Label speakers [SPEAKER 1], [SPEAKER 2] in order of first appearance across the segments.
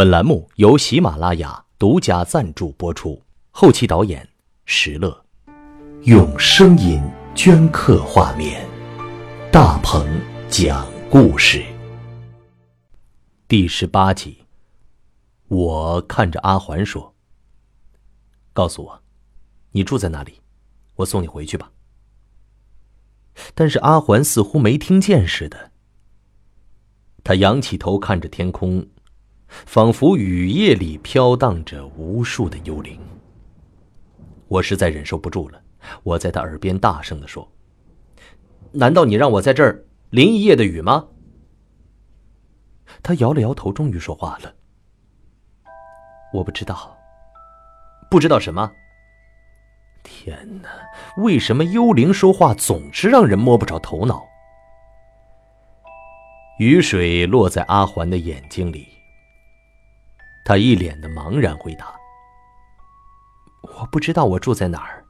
[SPEAKER 1] 本栏目由喜马拉雅独家赞助播出，后期导演石乐，用声音镌刻画面，大鹏讲故事。第十八集，我看着阿环说：“告诉我，你住在哪里？我送你回去吧。”但是阿环似乎没听见似的，他仰起头看着天空。仿佛雨夜里飘荡着无数的幽灵。我实在忍受不住了，我在他耳边大声的说：“难道你让我在这儿淋一夜的雨吗？”他摇了摇头，终于说话了：“我不知道，不知道什么。天哪，为什么幽灵说话总是让人摸不着头脑？”雨水落在阿环的眼睛里。他一脸的茫然回答：“我不知道我住在哪儿。”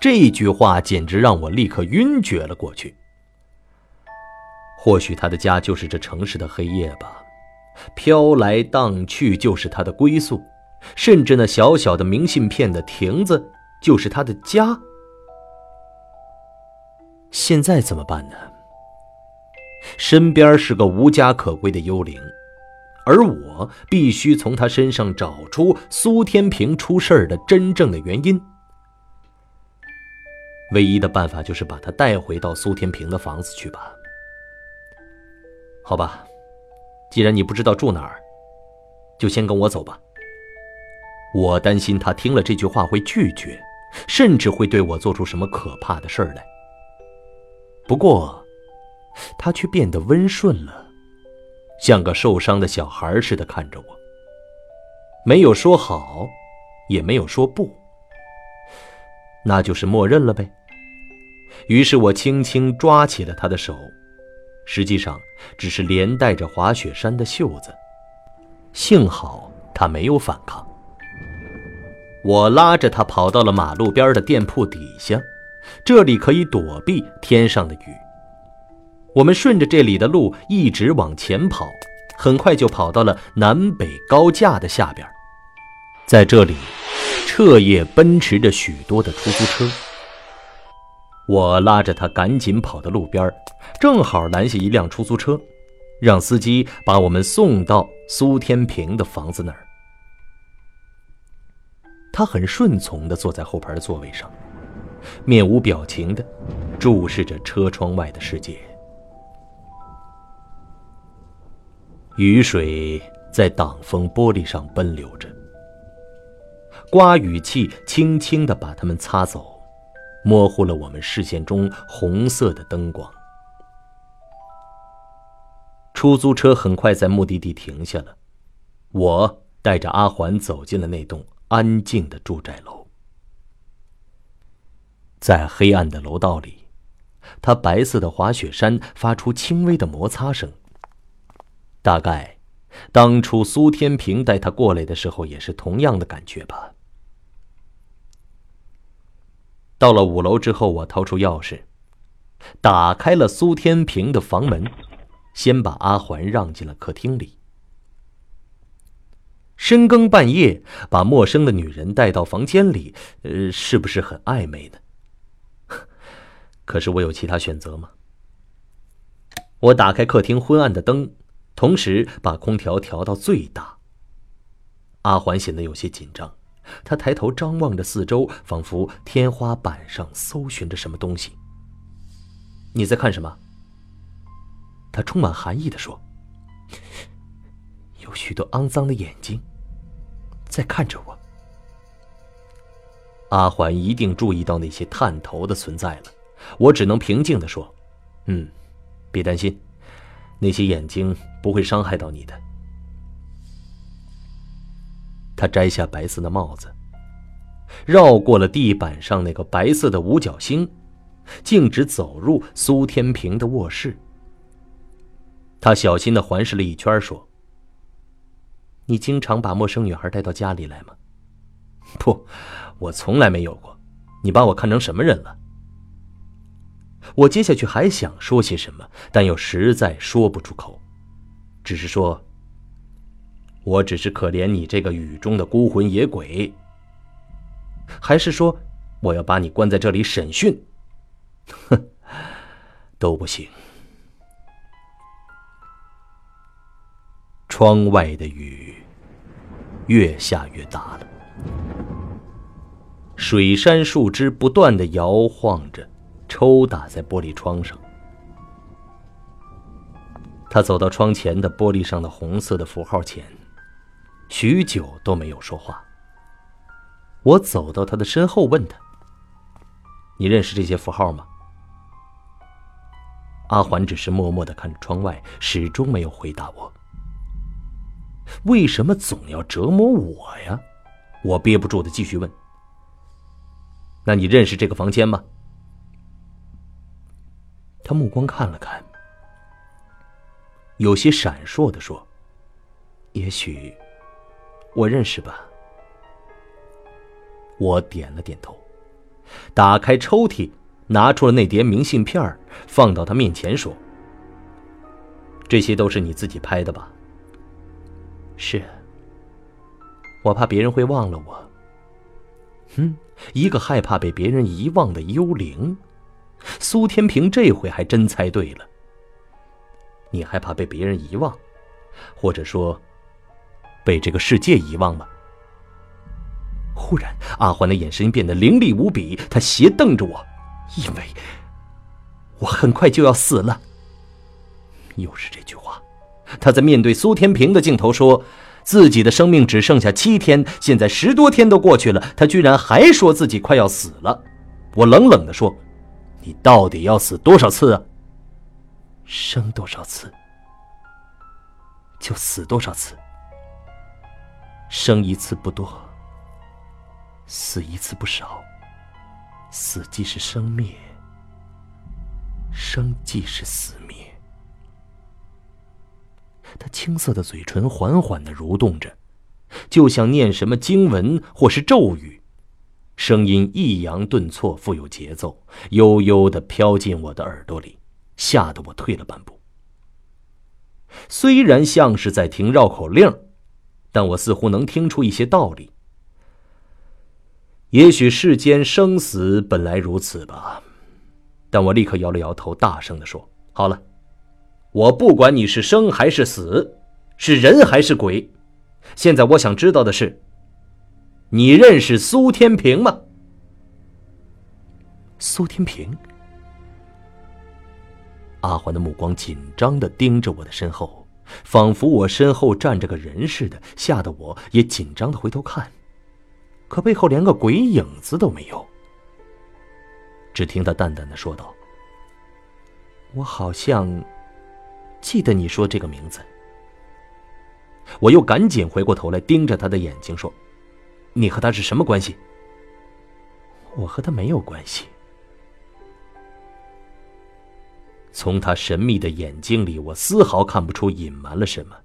[SPEAKER 1] 这句话简直让我立刻晕厥了过去。或许他的家就是这城市的黑夜吧，飘来荡去就是他的归宿，甚至那小小的明信片的亭子就是他的家。现在怎么办呢？身边是个无家可归的幽灵。而我必须从他身上找出苏天平出事儿的真正的原因。唯一的办法就是把他带回到苏天平的房子去吧。好吧，既然你不知道住哪儿，就先跟我走吧。我担心他听了这句话会拒绝，甚至会对我做出什么可怕的事儿来。不过，他却变得温顺了。像个受伤的小孩似的看着我，没有说好，也没有说不，那就是默认了呗。于是我轻轻抓起了他的手，实际上只是连带着滑雪衫的袖子，幸好他没有反抗。我拉着他跑到了马路边的店铺底下，这里可以躲避天上的雨。我们顺着这里的路一直往前跑，很快就跑到了南北高架的下边。在这里，彻夜奔驰着许多的出租车。我拉着他赶紧跑到路边，正好拦下一辆出租车，让司机把我们送到苏天平的房子那儿。他很顺从地坐在后排的座位上，面无表情地注视着车窗外的世界。雨水在挡风玻璃上奔流着，刮雨器轻轻的把它们擦走，模糊了我们视线中红色的灯光。出租车很快在目的地停下了，我带着阿环走进了那栋安静的住宅楼。在黑暗的楼道里，他白色的滑雪衫发出轻微的摩擦声。大概，当初苏天平带他过来的时候，也是同样的感觉吧。到了五楼之后，我掏出钥匙，打开了苏天平的房门，先把阿环让进了客厅里。深更半夜把陌生的女人带到房间里，呃，是不是很暧昧呢？可是我有其他选择吗？我打开客厅昏暗的灯。同时把空调调到最大。阿环显得有些紧张，他抬头张望着四周，仿佛天花板上搜寻着什么东西。你在看什么？他充满寒意的说：“有许多肮脏的眼睛在看着我。”阿环一定注意到那些探头的存在了，我只能平静的说：“嗯，别担心。”那些眼睛不会伤害到你的。他摘下白色的帽子，绕过了地板上那个白色的五角星，径直走入苏天平的卧室。他小心的环视了一圈，说：“你经常把陌生女孩带到家里来吗？”“不，我从来没有过。你把我看成什么人了？”我接下去还想说些什么，但又实在说不出口，只是说：“我只是可怜你这个雨中的孤魂野鬼，还是说我要把你关在这里审讯？哼，都不行。窗外的雨越下越大了，水杉树枝不断的摇晃着，抽打在玻璃窗上。他走到窗前的玻璃上的红色的符号前，许久都没有说话。我走到他的身后，问他：“你认识这些符号吗？”阿环只是默默的看着窗外，始终没有回答我。为什么总要折磨我呀？我憋不住的继续问：“那你认识这个房间吗？”他目光看了看。有些闪烁的说：“也许我认识吧。”我点了点头，打开抽屉，拿出了那叠明信片放到他面前说：“这些都是你自己拍的吧？”“是。”“我怕别人会忘了我。”“哼，一个害怕被别人遗忘的幽灵。”苏天平这回还真猜对了。你害怕被别人遗忘，或者说被这个世界遗忘吗？忽然，阿欢的眼神变得凌厉无比，他斜瞪着我，因为我很快就要死了。又是这句话，他在面对苏天平的镜头说自己的生命只剩下七天，现在十多天都过去了，他居然还说自己快要死了。我冷冷的说：“你到底要死多少次啊？”生多少次，就死多少次。生一次不多，死一次不少。死即是生灭，生即是死灭。他青涩的嘴唇缓缓的蠕动着，就像念什么经文或是咒语，声音抑扬顿挫，富有节奏，悠悠的飘进我的耳朵里。吓得我退了半步。虽然像是在听绕口令，但我似乎能听出一些道理。也许世间生死本来如此吧，但我立刻摇了摇头，大声的说：“好了，我不管你是生还是死，是人还是鬼，现在我想知道的是，你认识苏天平吗？”苏天平。阿环的目光紧张的盯着我的身后，仿佛我身后站着个人似的，吓得我也紧张的回头看，可背后连个鬼影子都没有。只听他淡淡的说道：“我好像记得你说这个名字。”我又赶紧回过头来盯着他的眼睛说：“你和他是什么关系？”“我和他没有关系。”从他神秘的眼睛里，我丝毫看不出隐瞒了什么。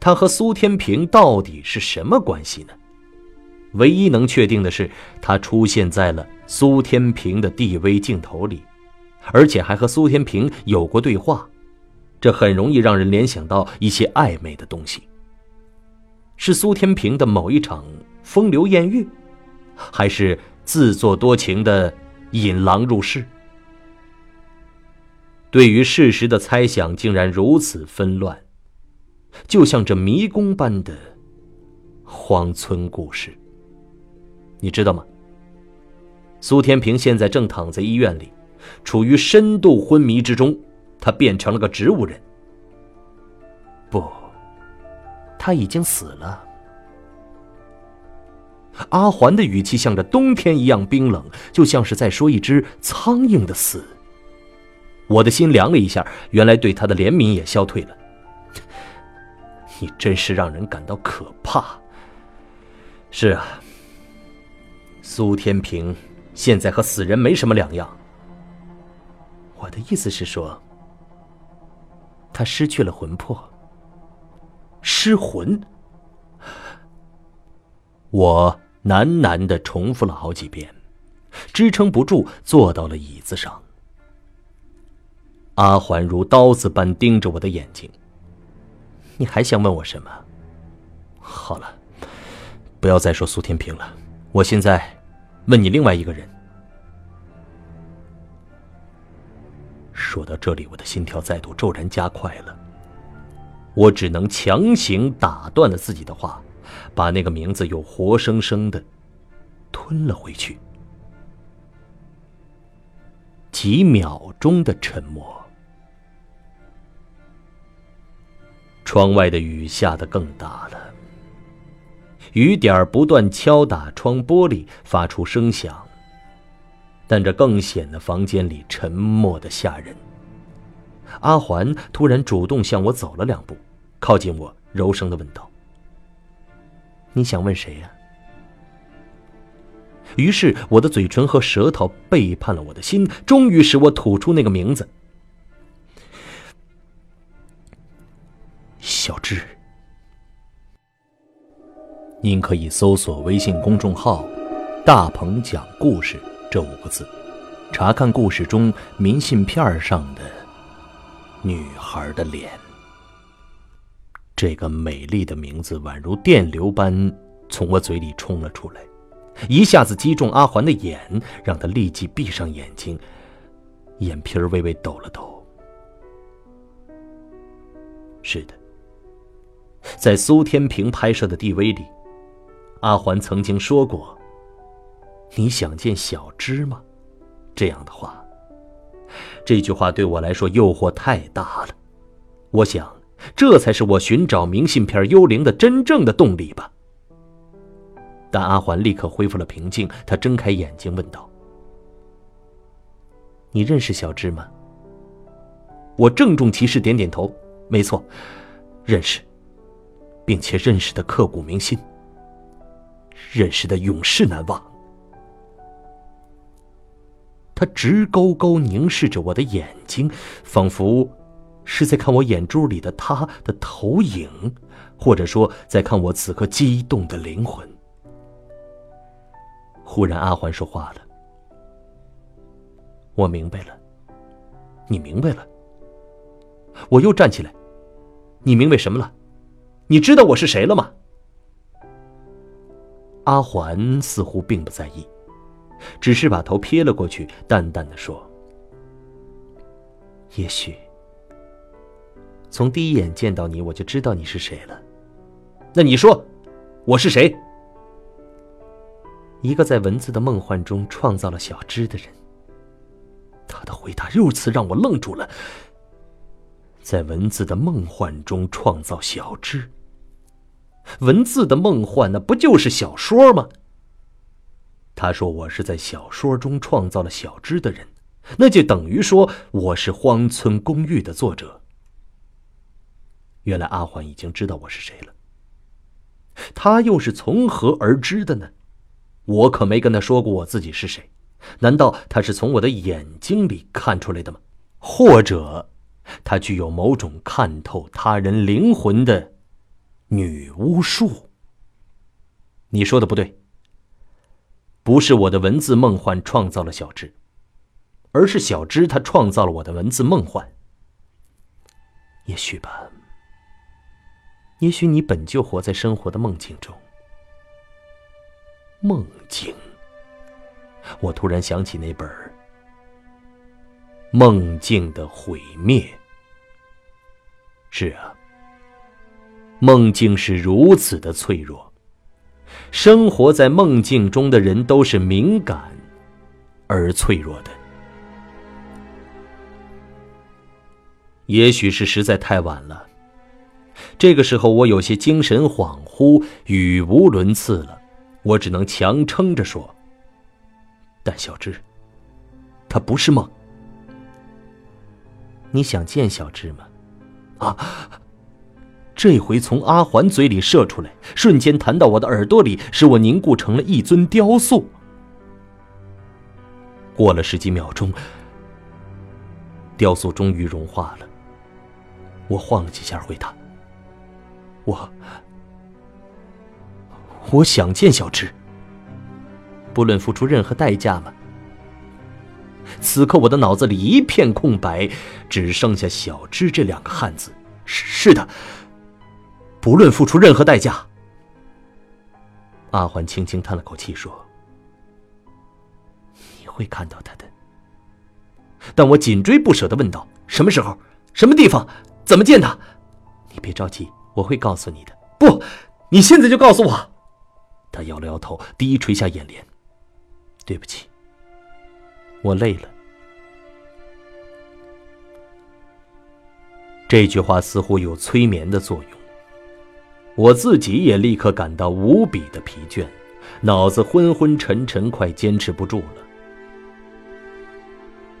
[SPEAKER 1] 他和苏天平到底是什么关系呢？唯一能确定的是，他出现在了苏天平的 DV 镜头里，而且还和苏天平有过对话，这很容易让人联想到一些暧昧的东西。是苏天平的某一场风流艳遇，还是自作多情的引狼入室？对于事实的猜想竟然如此纷乱，就像这迷宫般的荒村故事。你知道吗？苏天平现在正躺在医院里，处于深度昏迷之中，他变成了个植物人。不，他已经死了。阿环的语气像着冬天一样冰冷，就像是在说一只苍蝇的死。我的心凉了一下，原来对他的怜悯也消退了。你真是让人感到可怕。是啊，苏天平现在和死人没什么两样。我的意思是说，他失去了魂魄，失魂。我喃喃的重复了好几遍，支撑不住，坐到了椅子上。阿环如刀子般盯着我的眼睛。你还想问我什么？好了，不要再说苏天平了。我现在问你另外一个人。说到这里，我的心跳再度骤然加快了。我只能强行打断了自己的话，把那个名字又活生生的吞了回去。几秒钟的沉默。窗外的雨下得更大了，雨点不断敲打窗玻璃，发出声响。但这更显得房间里沉默的吓人。阿环突然主动向我走了两步，靠近我，柔声的问道：“你想问谁呀？”于是我的嘴唇和舌头背叛了我的心，终于使我吐出那个名字：小智。您可以搜索微信公众号“大鹏讲故事”这五个字，查看故事中明信片上的女孩的脸。这个美丽的名字宛如电流般从我嘴里冲了出来。一下子击中阿环的眼，让他立即闭上眼睛，眼皮儿微微抖了抖。是的，在苏天平拍摄的 DV 里，阿环曾经说过：“你想见小芝吗？”这样的话，这句话对我来说诱惑太大了。我想，这才是我寻找明信片幽灵的真正的动力吧。但阿环立刻恢复了平静，他睁开眼睛问道：“你认识小芝吗？”我郑重其事点点头：“没错，认识，并且认识的刻骨铭心，认识的永世难忘。”他直勾勾凝视着我的眼睛，仿佛是在看我眼珠里的他的投影，或者说在看我此刻激动的灵魂。忽然，阿环说话了：“我明白了，你明白了。”我又站起来：“你明白什么了？你知道我是谁了吗？”阿环似乎并不在意，只是把头撇了过去，淡淡的说：“也许从第一眼见到你，我就知道你是谁了。那你说，我是谁？”一个在文字的梦幻中创造了小芝的人。他的回答又次让我愣住了。在文字的梦幻中创造小芝，文字的梦幻那不就是小说吗？他说我是在小说中创造了小芝的人，那就等于说我是《荒村公寓》的作者。原来阿环已经知道我是谁了。他又是从何而知的呢？我可没跟他说过我自己是谁，难道他是从我的眼睛里看出来的吗？或者，他具有某种看透他人灵魂的女巫术？你说的不对。不是我的文字梦幻创造了小芝，而是小芝她创造了我的文字梦幻。也许吧。也许你本就活在生活的梦境中。梦境。我突然想起那本《梦境的毁灭》。是啊，梦境是如此的脆弱，生活在梦境中的人都是敏感而脆弱的。也许是实在太晚了，这个时候我有些精神恍惚，语无伦次了。我只能强撑着说。但小芝，他不是梦。你想见小芝吗？啊！这回从阿环嘴里射出来，瞬间弹到我的耳朵里，使我凝固成了一尊雕塑。过了十几秒钟，雕塑终于融化了。我晃了几下回答：“我。”我想见小智，不论付出任何代价吗？此刻我的脑子里一片空白，只剩下“小智”这两个汉字。是是的，不论付出任何代价，阿环轻轻叹了口气说：“你会看到他的。”但我紧追不舍的问道：“什么时候？什么地方？怎么见他？”你别着急，我会告诉你的。不，你现在就告诉我。他摇了摇头，低垂下眼帘。对不起，我累了。这句话似乎有催眠的作用。我自己也立刻感到无比的疲倦，脑子昏昏沉沉，快坚持不住了。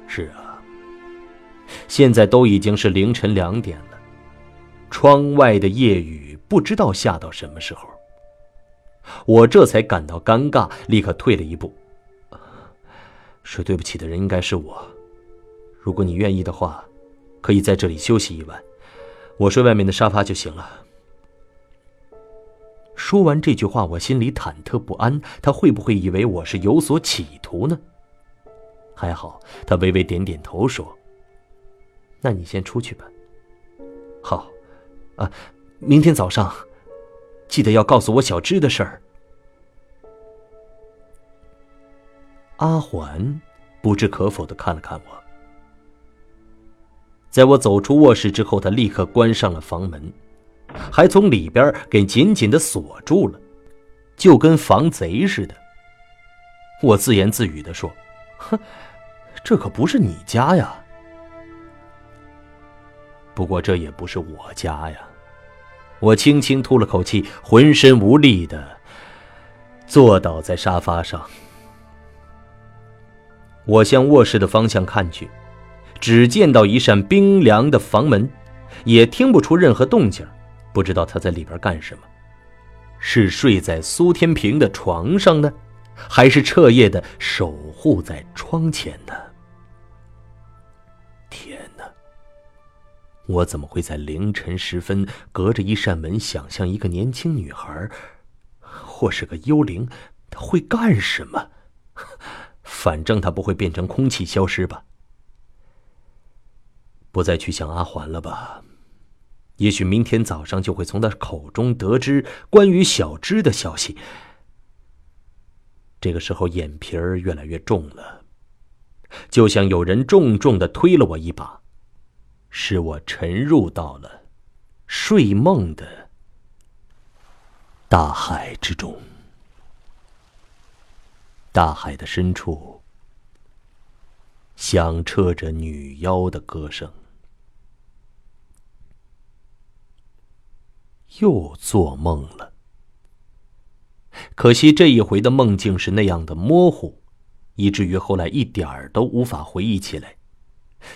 [SPEAKER 1] 是啊，现在都已经是凌晨两点了，窗外的夜雨不知道下到什么时候。我这才感到尴尬，立刻退了一步。说对不起的人应该是我。如果你愿意的话，可以在这里休息一晚，我睡外面的沙发就行了。说完这句话，我心里忐忑不安，他会不会以为我是有所企图呢？还好，他微微点点头说：“那你先出去吧。”好，啊，明天早上记得要告诉我小芝的事儿。阿环不置可否的看了看我，在我走出卧室之后，他立刻关上了房门，还从里边给紧紧的锁住了，就跟防贼似的。我自言自语的说：“哼，这可不是你家呀。不过这也不是我家呀。”我轻轻吐了口气，浑身无力的坐倒在沙发上。我向卧室的方向看去，只见到一扇冰凉的房门，也听不出任何动静，不知道他在里边干什么。是睡在苏天平的床上呢，还是彻夜的守护在窗前呢？天哪！我怎么会在凌晨时分隔着一扇门想象一个年轻女孩，或是个幽灵，她会干什么？反正她不会变成空气消失吧？不再去想阿环了吧？也许明天早上就会从他口中得知关于小芝的消息。这个时候眼皮儿越来越重了，就像有人重重的推了我一把，使我沉入到了睡梦的大海之中。大海的深处，响彻着女妖的歌声。又做梦了。可惜这一回的梦境是那样的模糊，以至于后来一点儿都无法回忆起来。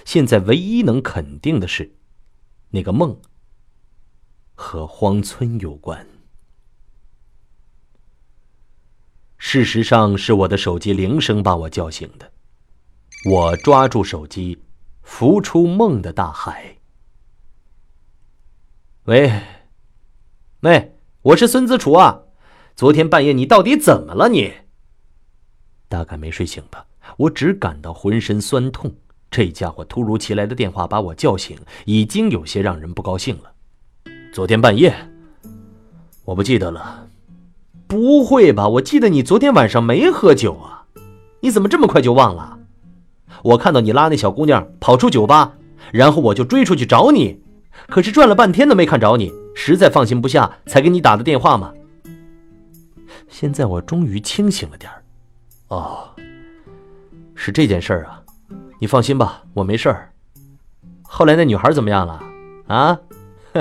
[SPEAKER 1] 现在唯一能肯定的是，那个梦和荒村有关。事实上是我的手机铃声把我叫醒的。我抓住手机，浮出梦的大海。喂，喂，我是孙子楚啊！昨天半夜你到底怎么了？你大概没睡醒吧？我只感到浑身酸痛。这家伙突如其来的电话把我叫醒，已经有些让人不高兴了。昨天半夜，我不记得了。不会吧？我记得你昨天晚上没喝酒啊，你怎么这么快就忘了？我看到你拉那小姑娘跑出酒吧，然后我就追出去找你，可是转了半天都没看着你，实在放心不下才给你打的电话嘛。现在我终于清醒了点儿，哦，是这件事儿啊，你放心吧，我没事儿。后来那女孩怎么样了？啊，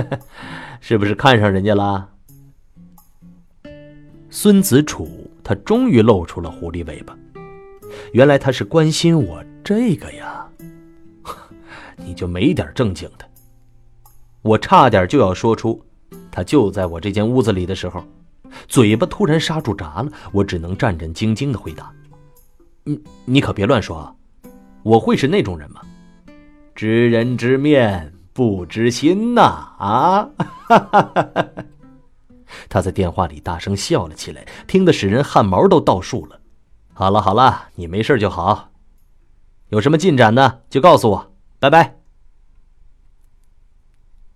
[SPEAKER 1] 是不是看上人家了？孙子楚，他终于露出了狐狸尾巴。原来他是关心我这个呀，你就没点正经的？我差点就要说出，他就在我这间屋子里的时候，嘴巴突然刹住闸了。我只能战战兢兢的回答：“你你可别乱说啊，我会是那种人吗？知人知面不知心呐！啊！”哈哈哈他在电话里大声笑了起来，听得使人汗毛都倒竖了。好了好了，你没事就好。有什么进展呢？就告诉我。拜拜。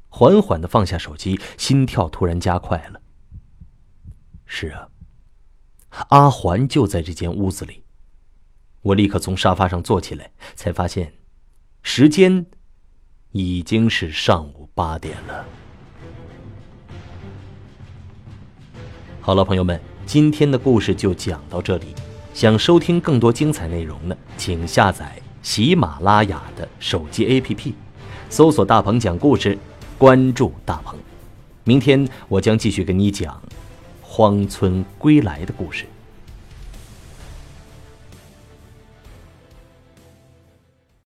[SPEAKER 1] 缓缓的放下手机，心跳突然加快了。是啊，阿环就在这间屋子里。我立刻从沙发上坐起来，才发现，时间已经是上午八点了。好了，朋友们，今天的故事就讲到这里。想收听更多精彩内容呢，请下载喜马拉雅的手机 APP，搜索“大鹏讲故事”，关注大鹏。明天我将继续跟你讲《荒村归来》的故事。